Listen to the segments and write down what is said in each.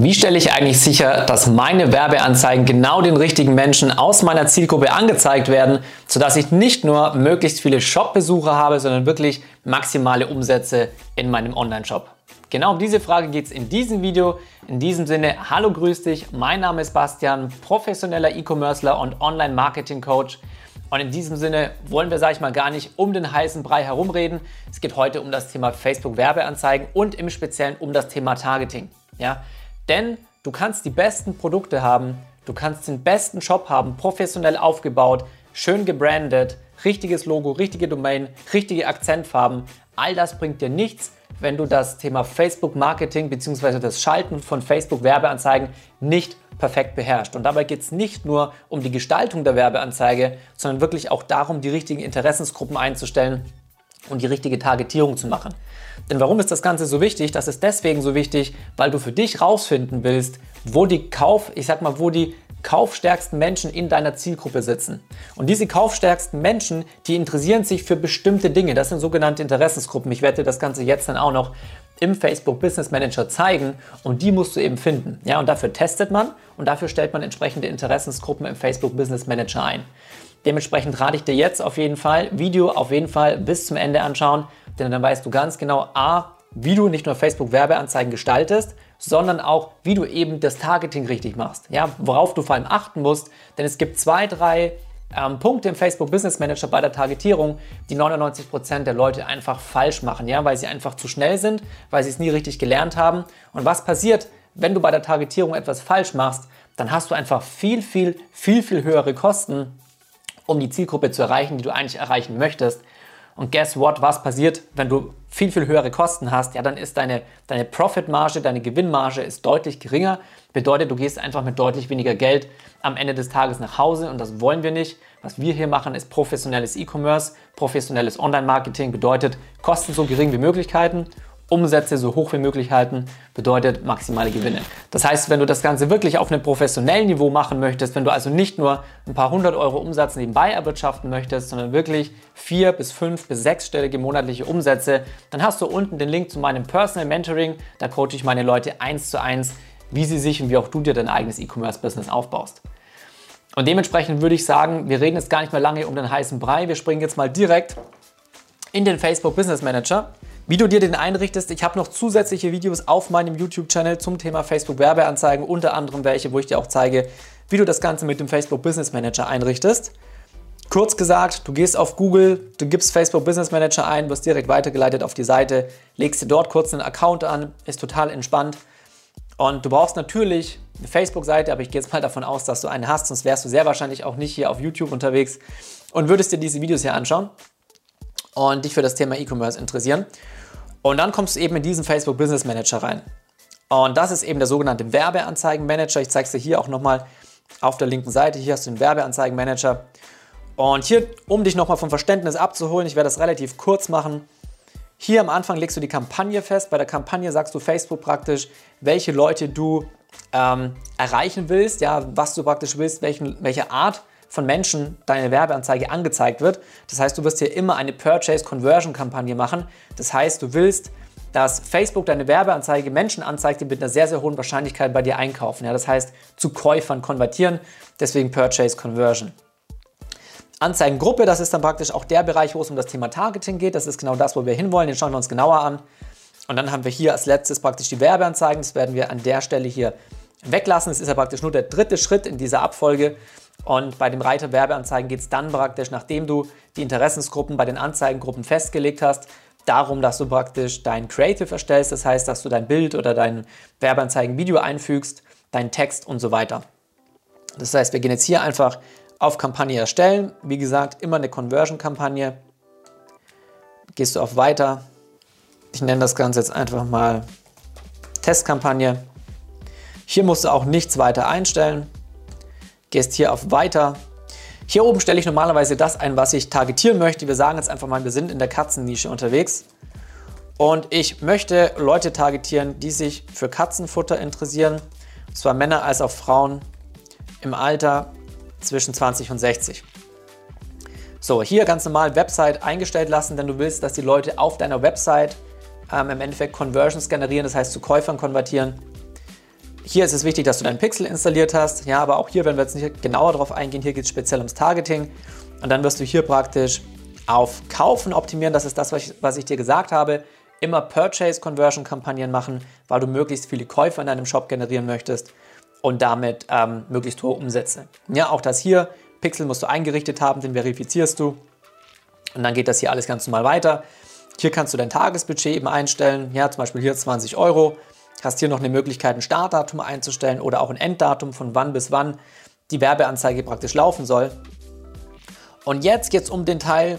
Wie stelle ich eigentlich sicher, dass meine Werbeanzeigen genau den richtigen Menschen aus meiner Zielgruppe angezeigt werden, sodass ich nicht nur möglichst viele Shop-Besucher habe, sondern wirklich maximale Umsätze in meinem Online-Shop? Genau um diese Frage geht es in diesem Video. In diesem Sinne, hallo, grüß dich. Mein Name ist Bastian, professioneller E-Commercer und Online-Marketing-Coach. Und in diesem Sinne wollen wir, sage ich mal, gar nicht um den heißen Brei herumreden. Es geht heute um das Thema Facebook-Werbeanzeigen und im Speziellen um das Thema Targeting. Ja? Denn du kannst die besten Produkte haben, du kannst den besten Shop haben, professionell aufgebaut, schön gebrandet, richtiges Logo, richtige Domain, richtige Akzentfarben. All das bringt dir nichts, wenn du das Thema Facebook Marketing bzw. das Schalten von Facebook Werbeanzeigen nicht perfekt beherrscht. Und dabei geht es nicht nur um die Gestaltung der Werbeanzeige, sondern wirklich auch darum, die richtigen Interessensgruppen einzustellen und die richtige Targetierung zu machen. Denn warum ist das Ganze so wichtig? Das ist deswegen so wichtig, weil du für dich rausfinden willst, wo die Kauf, ich sag mal, wo die kaufstärksten Menschen in deiner Zielgruppe sitzen. Und diese kaufstärksten Menschen, die interessieren sich für bestimmte Dinge. Das sind sogenannte Interessensgruppen. Ich werde dir das Ganze jetzt dann auch noch im Facebook Business Manager zeigen und die musst du eben finden. Ja, und dafür testet man und dafür stellt man entsprechende Interessensgruppen im Facebook Business Manager ein. Dementsprechend rate ich dir jetzt auf jeden Fall, Video auf jeden Fall bis zum Ende anschauen, denn dann weißt du ganz genau, a, wie du nicht nur Facebook Werbeanzeigen gestaltest, sondern auch, wie du eben das Targeting richtig machst. Ja, worauf du vor allem achten musst, denn es gibt zwei, drei ähm, Punkte im Facebook Business Manager bei der Targetierung, die 99% der Leute einfach falsch machen, ja, weil sie einfach zu schnell sind, weil sie es nie richtig gelernt haben. Und was passiert, wenn du bei der Targetierung etwas falsch machst? Dann hast du einfach viel, viel, viel, viel höhere Kosten, um die Zielgruppe zu erreichen, die du eigentlich erreichen möchtest. Und guess what, was passiert, wenn du viel, viel höhere Kosten hast? Ja, dann ist deine, deine Profitmarge, deine Gewinnmarge ist deutlich geringer. Bedeutet, du gehst einfach mit deutlich weniger Geld am Ende des Tages nach Hause und das wollen wir nicht. Was wir hier machen, ist professionelles E-Commerce, professionelles Online-Marketing, bedeutet Kosten so gering wie Möglichkeiten Umsätze so hoch wie möglich halten, bedeutet maximale Gewinne. Das heißt, wenn du das Ganze wirklich auf einem professionellen Niveau machen möchtest, wenn du also nicht nur ein paar hundert Euro Umsatz nebenbei erwirtschaften möchtest, sondern wirklich vier bis fünf bis sechsstellige monatliche Umsätze, dann hast du unten den Link zu meinem Personal Mentoring. Da coache ich meine Leute eins zu eins, wie sie sich und wie auch du dir dein eigenes E-Commerce-Business aufbaust. Und dementsprechend würde ich sagen, wir reden jetzt gar nicht mehr lange um den heißen Brei. Wir springen jetzt mal direkt in den Facebook Business Manager. Wie du dir den einrichtest, ich habe noch zusätzliche Videos auf meinem YouTube-Channel zum Thema Facebook Werbeanzeigen, unter anderem welche, wo ich dir auch zeige, wie du das Ganze mit dem Facebook Business Manager einrichtest. Kurz gesagt, du gehst auf Google, du gibst Facebook Business Manager ein, wirst direkt weitergeleitet auf die Seite, legst dir dort kurz einen Account an, ist total entspannt. Und du brauchst natürlich eine Facebook-Seite, aber ich gehe jetzt mal davon aus, dass du eine hast, sonst wärst du sehr wahrscheinlich auch nicht hier auf YouTube unterwegs und würdest dir diese Videos hier anschauen und dich für das Thema E-Commerce interessieren. Und dann kommst du eben in diesen Facebook Business Manager rein. Und das ist eben der sogenannte Werbeanzeigenmanager. Ich zeige es dir hier auch nochmal auf der linken Seite. Hier hast du den Werbeanzeigenmanager. Und hier, um dich nochmal vom Verständnis abzuholen, ich werde das relativ kurz machen. Hier am Anfang legst du die Kampagne fest. Bei der Kampagne sagst du Facebook praktisch, welche Leute du ähm, erreichen willst, ja, was du praktisch willst, welchen, welche Art von Menschen deine Werbeanzeige angezeigt wird. Das heißt, du wirst hier immer eine Purchase Conversion Kampagne machen. Das heißt, du willst, dass Facebook deine Werbeanzeige Menschen anzeigt, die mit einer sehr, sehr hohen Wahrscheinlichkeit bei dir einkaufen. Ja, das heißt, zu Käufern konvertieren, deswegen Purchase Conversion. Anzeigengruppe, das ist dann praktisch auch der Bereich, wo es um das Thema Targeting geht. Das ist genau das, wo wir hinwollen. Den schauen wir uns genauer an. Und dann haben wir hier als letztes praktisch die Werbeanzeigen. Das werden wir an der Stelle hier weglassen. Das ist ja praktisch nur der dritte Schritt in dieser Abfolge. Und bei dem Reiter Werbeanzeigen geht es dann praktisch, nachdem du die Interessensgruppen bei den Anzeigengruppen festgelegt hast, darum, dass du praktisch dein Creative erstellst. Das heißt, dass du dein Bild oder dein Werbeanzeigen-Video einfügst, deinen Text und so weiter. Das heißt, wir gehen jetzt hier einfach auf Kampagne erstellen. Wie gesagt, immer eine Conversion-Kampagne. Gehst du auf Weiter. Ich nenne das Ganze jetzt einfach mal Testkampagne. Hier musst du auch nichts weiter einstellen gehst hier auf Weiter. Hier oben stelle ich normalerweise das ein, was ich targetieren möchte. Wir sagen jetzt einfach mal, wir sind in der Katzennische unterwegs. Und ich möchte Leute targetieren, die sich für Katzenfutter interessieren. Zwar Männer als auch Frauen im Alter zwischen 20 und 60. So, hier ganz normal Website eingestellt lassen, denn du willst, dass die Leute auf deiner Website ähm, im Endeffekt Conversions generieren, das heißt zu Käufern konvertieren. Hier ist es wichtig, dass du deinen Pixel installiert hast. Ja, aber auch hier werden wir jetzt nicht genauer darauf eingehen. Hier geht es speziell ums Targeting. Und dann wirst du hier praktisch auf Kaufen optimieren. Das ist das, was ich, was ich dir gesagt habe. Immer Purchase-Conversion-Kampagnen machen, weil du möglichst viele Käufer in deinem Shop generieren möchtest und damit ähm, möglichst hohe Umsätze. Ja, auch das hier. Pixel musst du eingerichtet haben, den verifizierst du. Und dann geht das hier alles ganz normal weiter. Hier kannst du dein Tagesbudget eben einstellen. Ja, zum Beispiel hier 20 Euro. Hast hier noch eine Möglichkeit, ein Startdatum einzustellen oder auch ein Enddatum, von wann bis wann die Werbeanzeige praktisch laufen soll. Und jetzt geht es um den Teil,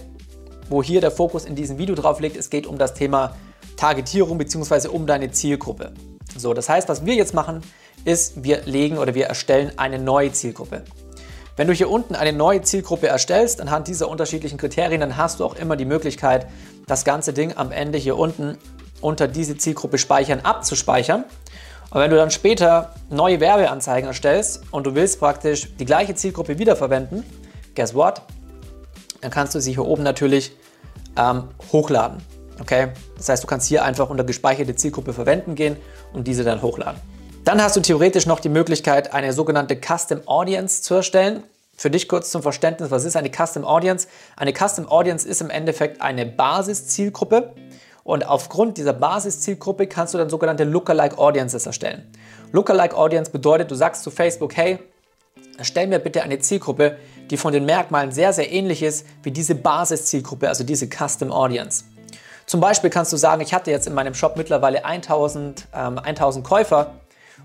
wo hier der Fokus in diesem Video drauf liegt. Es geht um das Thema Targetierung bzw. um deine Zielgruppe. So, das heißt, was wir jetzt machen, ist, wir legen oder wir erstellen eine neue Zielgruppe. Wenn du hier unten eine neue Zielgruppe erstellst, anhand dieser unterschiedlichen Kriterien, dann hast du auch immer die Möglichkeit, das ganze Ding am Ende hier unten unter diese Zielgruppe speichern abzuspeichern. Und wenn du dann später neue Werbeanzeigen erstellst und du willst praktisch die gleiche Zielgruppe wiederverwenden, guess what? Dann kannst du sie hier oben natürlich ähm, hochladen. Okay? Das heißt, du kannst hier einfach unter gespeicherte Zielgruppe verwenden gehen und diese dann hochladen. Dann hast du theoretisch noch die Möglichkeit, eine sogenannte Custom Audience zu erstellen. Für dich kurz zum Verständnis, was ist eine Custom Audience? Eine Custom Audience ist im Endeffekt eine Basiszielgruppe und aufgrund dieser Basiszielgruppe kannst du dann sogenannte Lookalike Audiences erstellen. Lookalike Audience bedeutet, du sagst zu Facebook, hey, erstell mir bitte eine Zielgruppe, die von den Merkmalen sehr, sehr ähnlich ist wie diese Basiszielgruppe, also diese Custom Audience. Zum Beispiel kannst du sagen, ich hatte jetzt in meinem Shop mittlerweile 1000, ähm, 1000 Käufer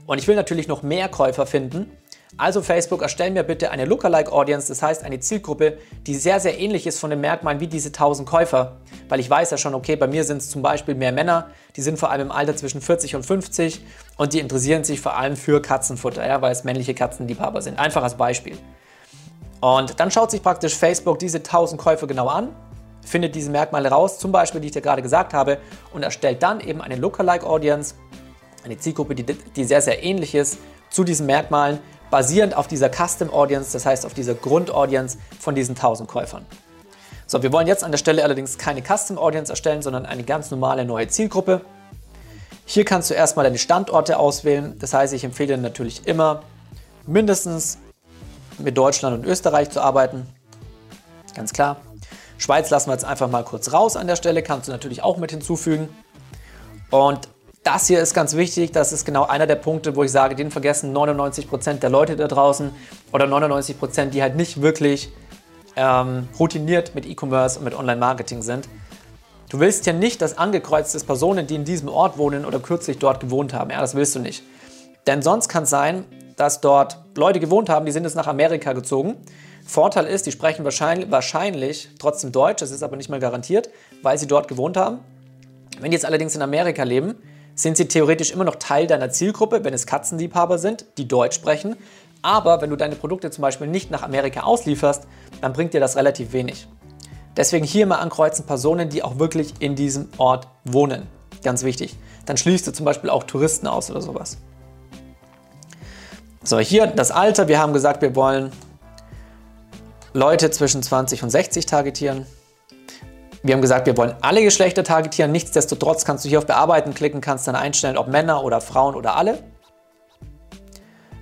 und ich will natürlich noch mehr Käufer finden. Also Facebook, erstell mir bitte eine Lookalike Audience, das heißt eine Zielgruppe, die sehr, sehr ähnlich ist von den Merkmalen wie diese 1000 Käufer. Weil ich weiß ja schon, okay, bei mir sind es zum Beispiel mehr Männer, die sind vor allem im Alter zwischen 40 und 50 und die interessieren sich vor allem für Katzenfutter, ja, weil es männliche Katzenliebhaber sind. Einfach als Beispiel. Und dann schaut sich praktisch Facebook diese 1000 Käufer genau an, findet diese Merkmale raus, zum Beispiel, die ich dir gerade gesagt habe, und erstellt dann eben eine Lookalike Audience, eine Zielgruppe, die, die sehr, sehr ähnlich ist zu diesen Merkmalen, basierend auf dieser Custom Audience, das heißt auf dieser Grundaudience von diesen 1000 Käufern. So, wir wollen jetzt an der Stelle allerdings keine Custom Audience erstellen, sondern eine ganz normale neue Zielgruppe. Hier kannst du erstmal deine Standorte auswählen. Das heißt, ich empfehle natürlich immer, mindestens mit Deutschland und Österreich zu arbeiten. Ganz klar. Schweiz lassen wir jetzt einfach mal kurz raus an der Stelle, kannst du natürlich auch mit hinzufügen. Und das hier ist ganz wichtig, das ist genau einer der Punkte, wo ich sage, den vergessen 99% der Leute da draußen oder 99%, die halt nicht wirklich ähm, routiniert mit E-Commerce und mit Online-Marketing sind. Du willst ja nicht, dass angekreuzt ist Personen, die in diesem Ort wohnen oder kürzlich dort gewohnt haben. Ja, das willst du nicht. Denn sonst kann es sein, dass dort Leute gewohnt haben, die sind jetzt nach Amerika gezogen. Vorteil ist, die sprechen wahrscheinlich, wahrscheinlich trotzdem Deutsch, das ist aber nicht mal garantiert, weil sie dort gewohnt haben. Wenn die jetzt allerdings in Amerika leben, sind sie theoretisch immer noch Teil deiner Zielgruppe, wenn es Katzenliebhaber sind, die Deutsch sprechen. Aber wenn du deine Produkte zum Beispiel nicht nach Amerika auslieferst, dann bringt dir das relativ wenig. Deswegen hier mal ankreuzen Personen, die auch wirklich in diesem Ort wohnen. Ganz wichtig. Dann schließt du zum Beispiel auch Touristen aus oder sowas. So, hier das Alter. Wir haben gesagt, wir wollen Leute zwischen 20 und 60 targetieren. Wir haben gesagt, wir wollen alle Geschlechter targetieren. Nichtsdestotrotz kannst du hier auf Bearbeiten klicken, kannst dann einstellen, ob Männer oder Frauen oder alle.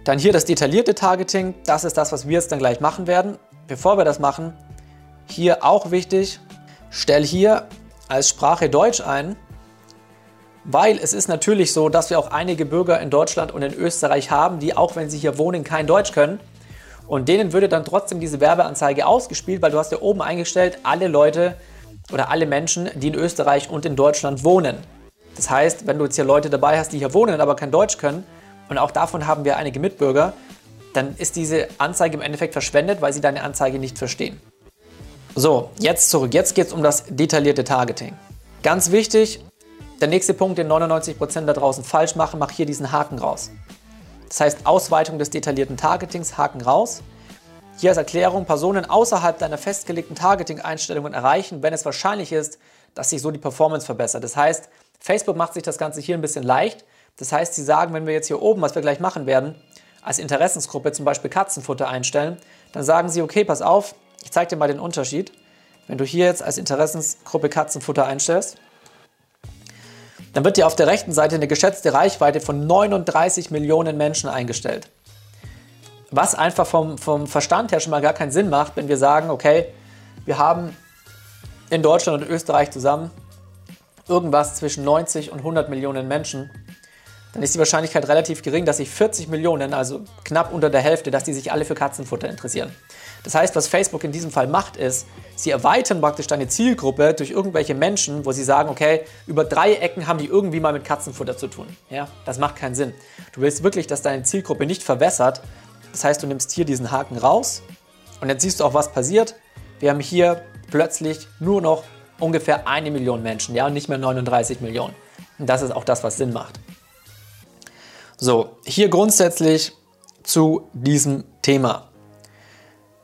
Dann hier das detaillierte Targeting. Das ist das, was wir jetzt dann gleich machen werden. Bevor wir das machen, hier auch wichtig, stell hier als Sprache Deutsch ein, weil es ist natürlich so, dass wir auch einige Bürger in Deutschland und in Österreich haben, die auch wenn sie hier wohnen, kein Deutsch können. Und denen würde dann trotzdem diese Werbeanzeige ausgespielt, weil du hast ja oben eingestellt, alle Leute oder alle Menschen, die in Österreich und in Deutschland wohnen. Das heißt, wenn du jetzt hier Leute dabei hast, die hier wohnen, aber kein Deutsch können, und auch davon haben wir einige Mitbürger, dann ist diese Anzeige im Endeffekt verschwendet, weil sie deine Anzeige nicht verstehen. So, jetzt zurück. Jetzt geht es um das detaillierte Targeting. Ganz wichtig, der nächste Punkt, den 99% da draußen falsch machen, mach hier diesen Haken raus. Das heißt Ausweitung des detaillierten Targetings, Haken raus. Hier als Erklärung, Personen außerhalb deiner festgelegten Targeting-Einstellungen erreichen, wenn es wahrscheinlich ist, dass sich so die Performance verbessert. Das heißt, Facebook macht sich das Ganze hier ein bisschen leicht. Das heißt, sie sagen, wenn wir jetzt hier oben, was wir gleich machen werden, als Interessensgruppe zum Beispiel Katzenfutter einstellen, dann sagen sie, okay, pass auf, ich zeige dir mal den Unterschied. Wenn du hier jetzt als Interessensgruppe Katzenfutter einstellst, dann wird dir auf der rechten Seite eine geschätzte Reichweite von 39 Millionen Menschen eingestellt. Was einfach vom, vom Verstand her schon mal gar keinen Sinn macht, wenn wir sagen, okay, wir haben in Deutschland und Österreich zusammen irgendwas zwischen 90 und 100 Millionen Menschen, dann ist die Wahrscheinlichkeit relativ gering, dass sich 40 Millionen, also knapp unter der Hälfte, dass die sich alle für Katzenfutter interessieren. Das heißt, was Facebook in diesem Fall macht, ist, sie erweitern praktisch deine Zielgruppe durch irgendwelche Menschen, wo sie sagen, okay, über drei Ecken haben die irgendwie mal mit Katzenfutter zu tun. Ja, das macht keinen Sinn. Du willst wirklich, dass deine Zielgruppe nicht verwässert. Das heißt, du nimmst hier diesen Haken raus und jetzt siehst du auch, was passiert. Wir haben hier plötzlich nur noch ungefähr eine Million Menschen, ja, und nicht mehr 39 Millionen. Und das ist auch das, was Sinn macht. So, hier grundsätzlich zu diesem Thema.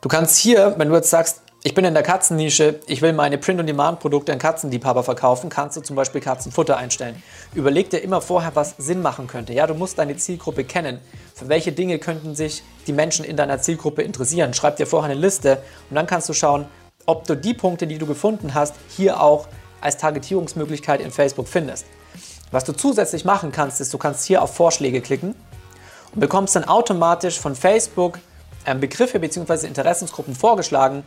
Du kannst hier, wenn du jetzt sagst, ich bin in der Katzennische, ich will meine Print-on-Demand-Produkte an Katzenliebhaber verkaufen, kannst du zum Beispiel Katzenfutter einstellen. Überleg dir immer vorher, was Sinn machen könnte. Ja, du musst deine Zielgruppe kennen. Für welche Dinge könnten sich die Menschen in deiner Zielgruppe interessieren? Schreib dir vorher eine Liste und dann kannst du schauen, ob du die Punkte, die du gefunden hast, hier auch als Targetierungsmöglichkeit in Facebook findest. Was du zusätzlich machen kannst, ist, du kannst hier auf Vorschläge klicken und bekommst dann automatisch von Facebook ähm, Begriffe bzw. Interessensgruppen vorgeschlagen,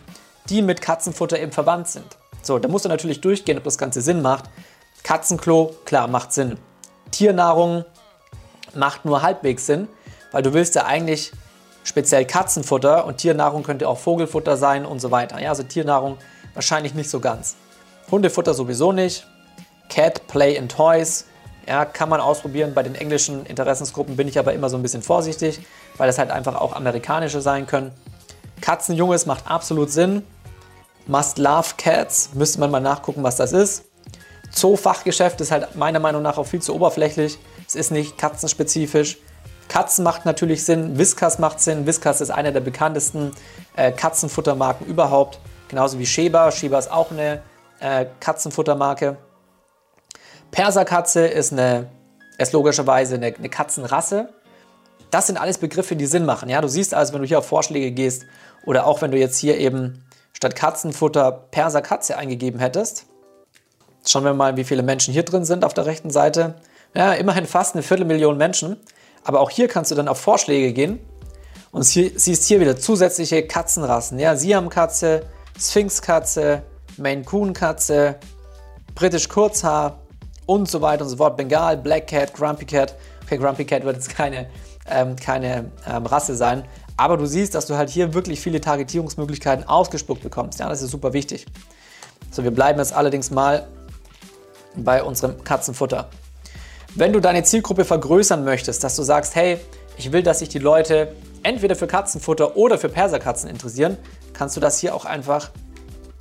die mit Katzenfutter eben verwandt sind. So, da musst du natürlich durchgehen, ob das Ganze Sinn macht. Katzenklo, klar, macht Sinn. Tiernahrung macht nur halbwegs Sinn, weil du willst ja eigentlich speziell Katzenfutter und Tiernahrung könnte auch Vogelfutter sein und so weiter. Ja, also Tiernahrung wahrscheinlich nicht so ganz. Hundefutter sowieso nicht. Cat, Play and Toys, ja, kann man ausprobieren. Bei den englischen Interessensgruppen bin ich aber immer so ein bisschen vorsichtig, weil das halt einfach auch amerikanische sein können. Katzenjunges macht absolut Sinn. Must Love Cats, müsste man mal nachgucken, was das ist. Zoofachgeschäft ist halt meiner Meinung nach auch viel zu oberflächlich. Es ist nicht katzenspezifisch. Katzen macht natürlich Sinn, Whiskas macht Sinn. Whiskas ist einer der bekanntesten äh, Katzenfuttermarken überhaupt. Genauso wie Sheba. Sheba ist auch eine äh, Katzenfuttermarke. Perserkatze ist, eine, ist logischerweise eine, eine Katzenrasse. Das sind alles Begriffe, die Sinn machen. Ja, du siehst also, wenn du hier auf Vorschläge gehst oder auch wenn du jetzt hier eben statt Katzenfutter Perserkatze eingegeben hättest. Schauen wir mal, wie viele Menschen hier drin sind auf der rechten Seite. Ja, immerhin fast eine Viertelmillion Menschen. Aber auch hier kannst du dann auf Vorschläge gehen und siehst hier wieder zusätzliche Katzenrassen. Ja, Siamkatze, Sphinxkatze, Maine Coon Katze, Britisch Kurzhaar, und so weiter und so fort. Bengal, Black Cat, Grumpy Cat. Okay, Grumpy Cat wird jetzt keine, ähm, keine ähm, Rasse sein. Aber du siehst, dass du halt hier wirklich viele Targetierungsmöglichkeiten ausgespuckt bekommst. Ja, das ist super wichtig. So, wir bleiben jetzt allerdings mal bei unserem Katzenfutter. Wenn du deine Zielgruppe vergrößern möchtest, dass du sagst, hey, ich will, dass sich die Leute entweder für Katzenfutter oder für Perserkatzen interessieren, kannst du das hier auch einfach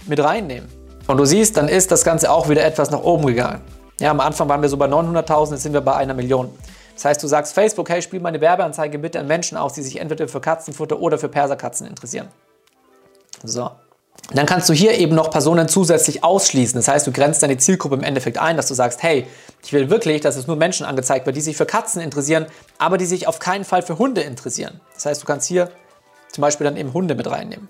mit reinnehmen. Und du siehst, dann ist das Ganze auch wieder etwas nach oben gegangen. Ja, am Anfang waren wir so bei 900.000, jetzt sind wir bei einer Million. Das heißt, du sagst Facebook, hey, spiel meine Werbeanzeige bitte an Menschen aus, die sich entweder für Katzenfutter oder für Perserkatzen interessieren. So. Dann kannst du hier eben noch Personen zusätzlich ausschließen. Das heißt, du grenzt deine Zielgruppe im Endeffekt ein, dass du sagst, hey, ich will wirklich, dass es nur Menschen angezeigt wird, die sich für Katzen interessieren, aber die sich auf keinen Fall für Hunde interessieren. Das heißt, du kannst hier zum Beispiel dann eben Hunde mit reinnehmen.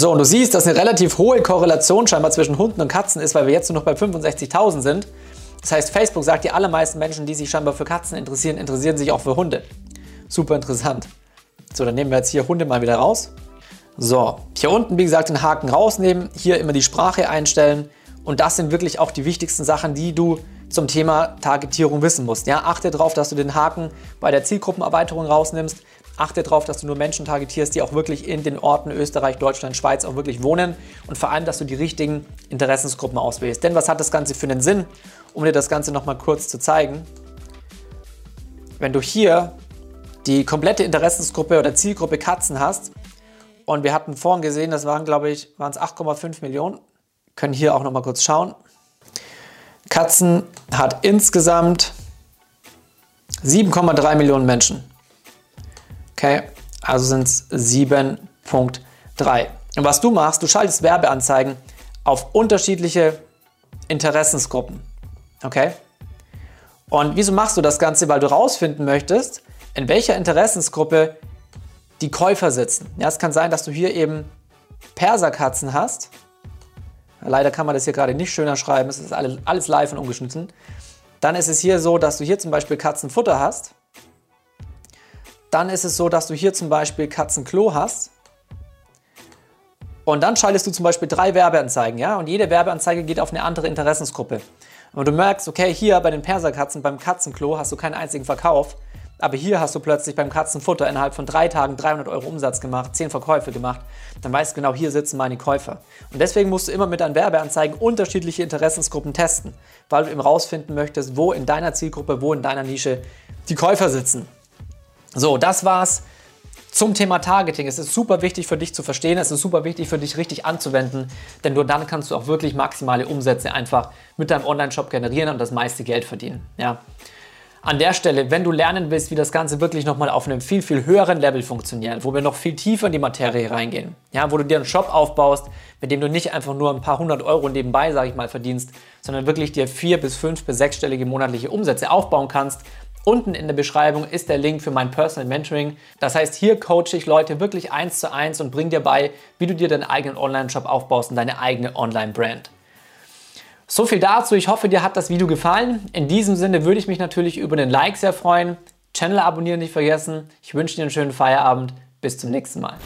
So, und du siehst, dass eine relativ hohe Korrelation scheinbar zwischen Hunden und Katzen ist, weil wir jetzt nur noch bei 65.000 sind. Das heißt, Facebook sagt, die allermeisten Menschen, die sich scheinbar für Katzen interessieren, interessieren sich auch für Hunde. Super interessant. So, dann nehmen wir jetzt hier Hunde mal wieder raus. So, hier unten, wie gesagt, den Haken rausnehmen, hier immer die Sprache einstellen. Und das sind wirklich auch die wichtigsten Sachen, die du zum Thema Targetierung wissen musst. Ja, achte darauf, dass du den Haken bei der Zielgruppenerweiterung rausnimmst. Achte darauf, dass du nur Menschen targetierst, die auch wirklich in den Orten Österreich, Deutschland, Schweiz auch wirklich wohnen und vor allem, dass du die richtigen Interessensgruppen auswählst. Denn was hat das Ganze für einen Sinn? Um dir das Ganze nochmal kurz zu zeigen. Wenn du hier die komplette Interessensgruppe oder Zielgruppe Katzen hast und wir hatten vorhin gesehen, das waren glaube ich, waren es 8,5 Millionen, können hier auch nochmal kurz schauen. Katzen hat insgesamt 7,3 Millionen Menschen. Okay, also sind es 7.3. Und was du machst, du schaltest Werbeanzeigen auf unterschiedliche Interessensgruppen. Okay? Und wieso machst du das Ganze? Weil du rausfinden möchtest, in welcher Interessensgruppe die Käufer sitzen. Ja, es kann sein, dass du hier eben Perserkatzen hast Leider kann man das hier gerade nicht schöner schreiben. Es ist alles live und ungeschnitten. Dann ist es hier so, dass du hier zum Beispiel Katzenfutter hast. Dann ist es so, dass du hier zum Beispiel Katzenklo hast. Und dann schaltest du zum Beispiel drei Werbeanzeigen, ja? Und jede Werbeanzeige geht auf eine andere Interessensgruppe. Und du merkst, okay, hier bei den Perserkatzen, beim Katzenklo hast du keinen einzigen Verkauf. Aber hier hast du plötzlich beim Katzenfutter innerhalb von drei Tagen 300 Euro Umsatz gemacht, 10 Verkäufe gemacht. Dann weißt du genau, hier sitzen meine Käufer. Und deswegen musst du immer mit deinen Werbeanzeigen unterschiedliche Interessensgruppen testen, weil du eben rausfinden möchtest, wo in deiner Zielgruppe, wo in deiner Nische die Käufer sitzen. So, das war's zum Thema Targeting. Es ist super wichtig für dich zu verstehen, es ist super wichtig für dich richtig anzuwenden, denn nur dann kannst du auch wirklich maximale Umsätze einfach mit deinem Online-Shop generieren und das meiste Geld verdienen. Ja. An der Stelle, wenn du lernen willst, wie das Ganze wirklich nochmal auf einem viel, viel höheren Level funktioniert, wo wir noch viel tiefer in die Materie reingehen, ja, wo du dir einen Shop aufbaust, mit dem du nicht einfach nur ein paar hundert Euro nebenbei, sage ich mal, verdienst, sondern wirklich dir vier bis fünf bis sechsstellige monatliche Umsätze aufbauen kannst, Unten in der Beschreibung ist der Link für mein Personal Mentoring. Das heißt, hier coache ich Leute wirklich eins zu eins und bringe dir bei, wie du dir deinen eigenen Online-Shop aufbaust und deine eigene Online-Brand. So viel dazu. Ich hoffe, dir hat das Video gefallen. In diesem Sinne würde ich mich natürlich über den Like sehr freuen. Channel abonnieren nicht vergessen. Ich wünsche dir einen schönen Feierabend. Bis zum nächsten Mal.